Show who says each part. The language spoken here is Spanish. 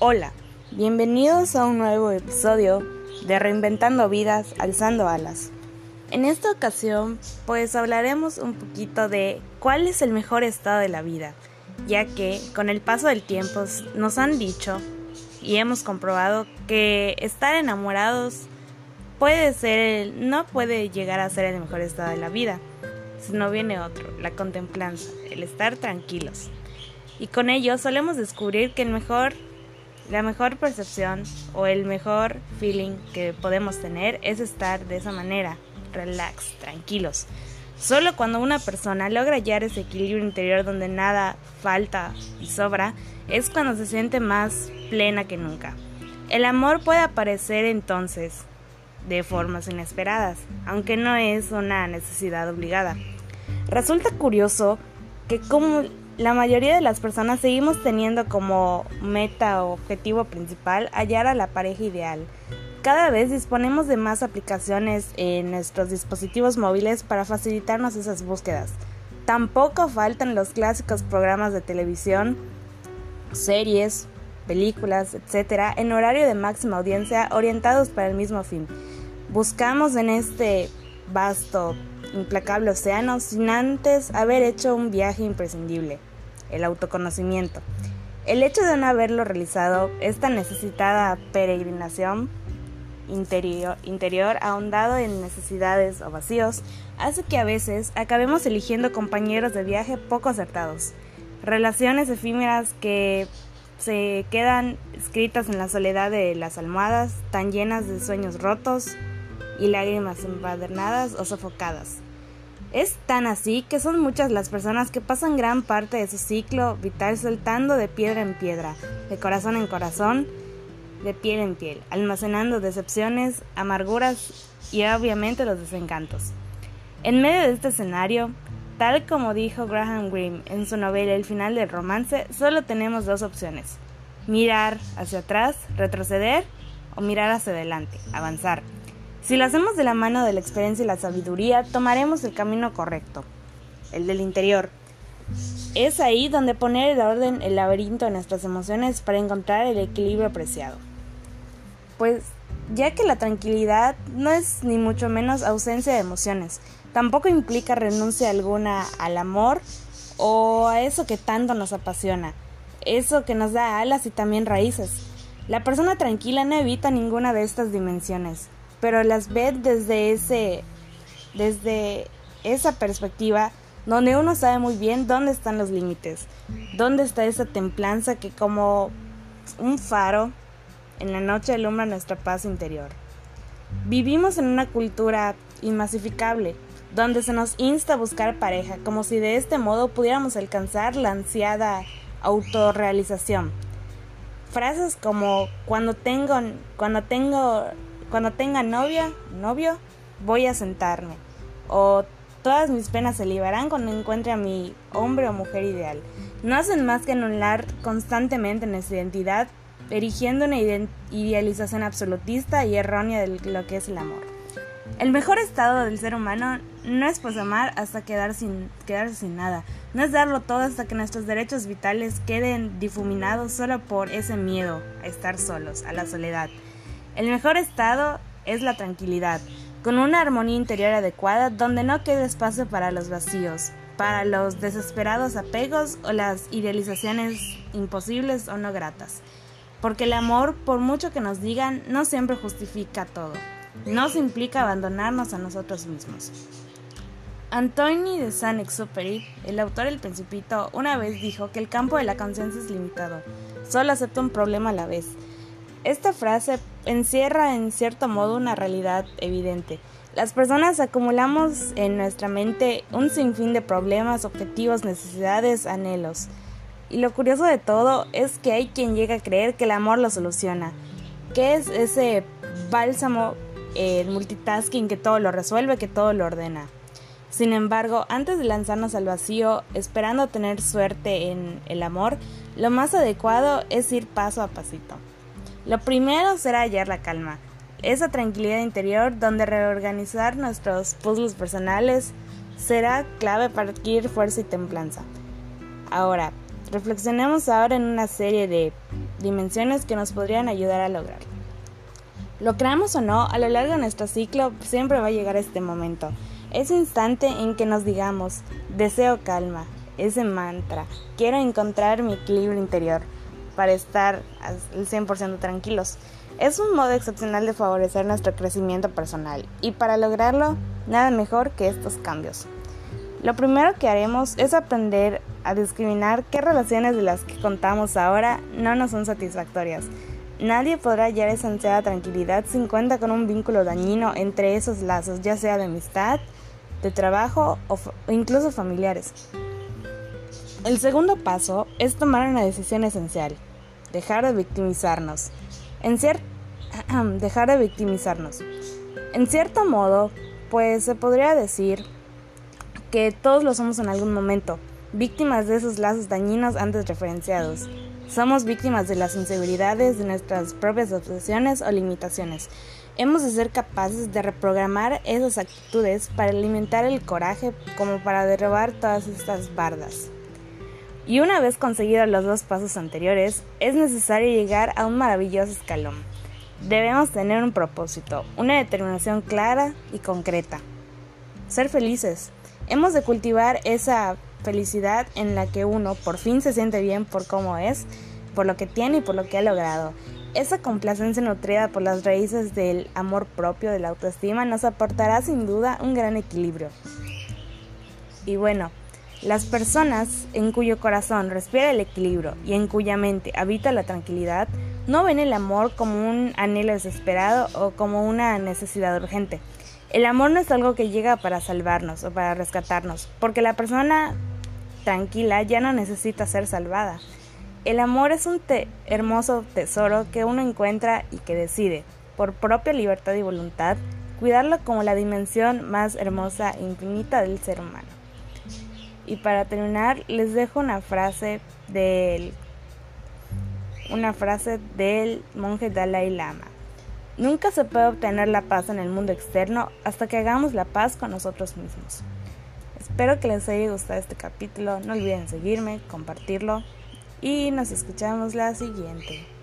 Speaker 1: Hola, bienvenidos a un nuevo episodio de Reinventando Vidas, Alzando Alas. En esta ocasión, pues hablaremos un poquito de cuál es el mejor estado de la vida, ya que con el paso del tiempo nos han dicho y hemos comprobado que estar enamorados puede ser, no puede llegar a ser el mejor estado de la vida, sino viene otro, la contemplanza, el estar tranquilos. Y con ello solemos descubrir que el mejor la mejor percepción o el mejor feeling que podemos tener es estar de esa manera, relax, tranquilos. Solo cuando una persona logra hallar ese equilibrio interior donde nada falta y sobra, es cuando se siente más plena que nunca. El amor puede aparecer entonces de formas inesperadas, aunque no es una necesidad obligada. Resulta curioso que como la mayoría de las personas seguimos teniendo como meta o objetivo principal hallar a la pareja ideal. Cada vez disponemos de más aplicaciones en nuestros dispositivos móviles para facilitarnos esas búsquedas. Tampoco faltan los clásicos programas de televisión, series, películas, etc., en horario de máxima audiencia orientados para el mismo fin. Buscamos en este vasto, implacable océano sin antes haber hecho un viaje imprescindible el autoconocimiento. El hecho de no haberlo realizado, esta necesitada peregrinación interior, interior ahondado en necesidades o vacíos, hace que a veces acabemos eligiendo compañeros de viaje poco acertados, relaciones efímeras que se quedan escritas en la soledad de las almohadas, tan llenas de sueños rotos y lágrimas envadernadas o sofocadas. Es tan así que son muchas las personas que pasan gran parte de su ciclo vital saltando de piedra en piedra, de corazón en corazón, de piel en piel, almacenando decepciones, amarguras y obviamente los desencantos. En medio de este escenario, tal como dijo Graham Greene en su novela El final del romance, solo tenemos dos opciones. Mirar hacia atrás, retroceder o mirar hacia adelante, avanzar. Si lo hacemos de la mano de la experiencia y la sabiduría, tomaremos el camino correcto, el del interior. Es ahí donde poner el orden, el laberinto de nuestras emociones para encontrar el equilibrio apreciado. Pues ya que la tranquilidad no es ni mucho menos ausencia de emociones, tampoco implica renuncia alguna al amor o a eso que tanto nos apasiona, eso que nos da alas y también raíces. La persona tranquila no evita ninguna de estas dimensiones, pero las ve desde ese desde esa perspectiva donde uno sabe muy bien dónde están los límites, dónde está esa templanza que como un faro en la noche alumbra nuestra paz interior. Vivimos en una cultura inmasificable, donde se nos insta a buscar pareja, como si de este modo pudiéramos alcanzar la ansiada autorrealización. Frases como cuando tengo, cuando tengo cuando tenga novia, novio, voy a sentarme. O todas mis penas se liberarán cuando encuentre a mi hombre o mujer ideal. No hacen más que anular constantemente nuestra identidad, erigiendo una idealización absolutista y errónea de lo que es el amor. El mejor estado del ser humano no es pues amar hasta quedar sin, quedarse sin nada, no es darlo todo hasta que nuestros derechos vitales queden difuminados solo por ese miedo a estar solos, a la soledad. El mejor estado es la tranquilidad, con una armonía interior adecuada donde no quede espacio para los vacíos, para los desesperados apegos o las idealizaciones imposibles o no gratas. Porque el amor, por mucho que nos digan, no siempre justifica todo. No se implica abandonarnos a nosotros mismos. Anthony de Saint-Exupéry, el autor del Principito, una vez dijo que el campo de la conciencia es limitado. Solo acepta un problema a la vez. Esta frase encierra en cierto modo una realidad evidente. Las personas acumulamos en nuestra mente un sinfín de problemas, objetivos, necesidades, anhelos. Y lo curioso de todo es que hay quien llega a creer que el amor lo soluciona, que es ese bálsamo, el multitasking que todo lo resuelve, que todo lo ordena. Sin embargo, antes de lanzarnos al vacío, esperando tener suerte en el amor, lo más adecuado es ir paso a pasito. Lo primero será hallar la calma, esa tranquilidad interior donde reorganizar nuestros puzzles personales será clave para adquirir fuerza y templanza. Ahora, reflexionemos ahora en una serie de dimensiones que nos podrían ayudar a lograrlo. Lo creamos o no, a lo largo de nuestro ciclo siempre va a llegar este momento, ese instante en que nos digamos, deseo calma, ese mantra, quiero encontrar mi equilibrio interior para estar al 100% tranquilos. Es un modo excepcional de favorecer nuestro crecimiento personal y para lograrlo, nada mejor que estos cambios. Lo primero que haremos es aprender a discriminar qué relaciones de las que contamos ahora no nos son satisfactorias. Nadie podrá hallar esa ansiada tranquilidad sin cuenta con un vínculo dañino entre esos lazos, ya sea de amistad, de trabajo o, incluso familiares. El segundo paso es tomar una decisión esencial, dejar de victimizarnos. En dejar de victimizarnos. En cierto modo, pues se podría decir que todos lo somos en algún momento, víctimas de esos lazos dañinos antes referenciados. Somos víctimas de las inseguridades, de nuestras propias obsesiones o limitaciones. Hemos de ser capaces de reprogramar esas actitudes para alimentar el coraje como para derribar todas estas bardas. Y una vez conseguidos los dos pasos anteriores, es necesario llegar a un maravilloso escalón. Debemos tener un propósito, una determinación clara y concreta. Ser felices, Hemos de cultivar esa felicidad en la que uno por fin se siente bien por cómo es, por lo que tiene y por lo que ha logrado. Esa complacencia nutrida por las raíces del amor propio, de la autoestima, nos aportará sin duda un gran equilibrio. Y bueno, las personas en cuyo corazón respira el equilibrio y en cuya mente habita la tranquilidad, no ven el amor como un anhelo desesperado o como una necesidad urgente, el amor no es algo que llega para salvarnos o para rescatarnos, porque la persona tranquila ya no necesita ser salvada. El amor es un hermoso tesoro que uno encuentra y que decide, por propia libertad y voluntad, cuidarlo como la dimensión más hermosa e infinita del ser humano. Y para terminar, les dejo una frase del una frase del monje Dalai Lama. Nunca se puede obtener la paz en el mundo externo hasta que hagamos la paz con nosotros mismos. Espero que les haya gustado este capítulo, no olviden seguirme, compartirlo y nos escuchamos la siguiente.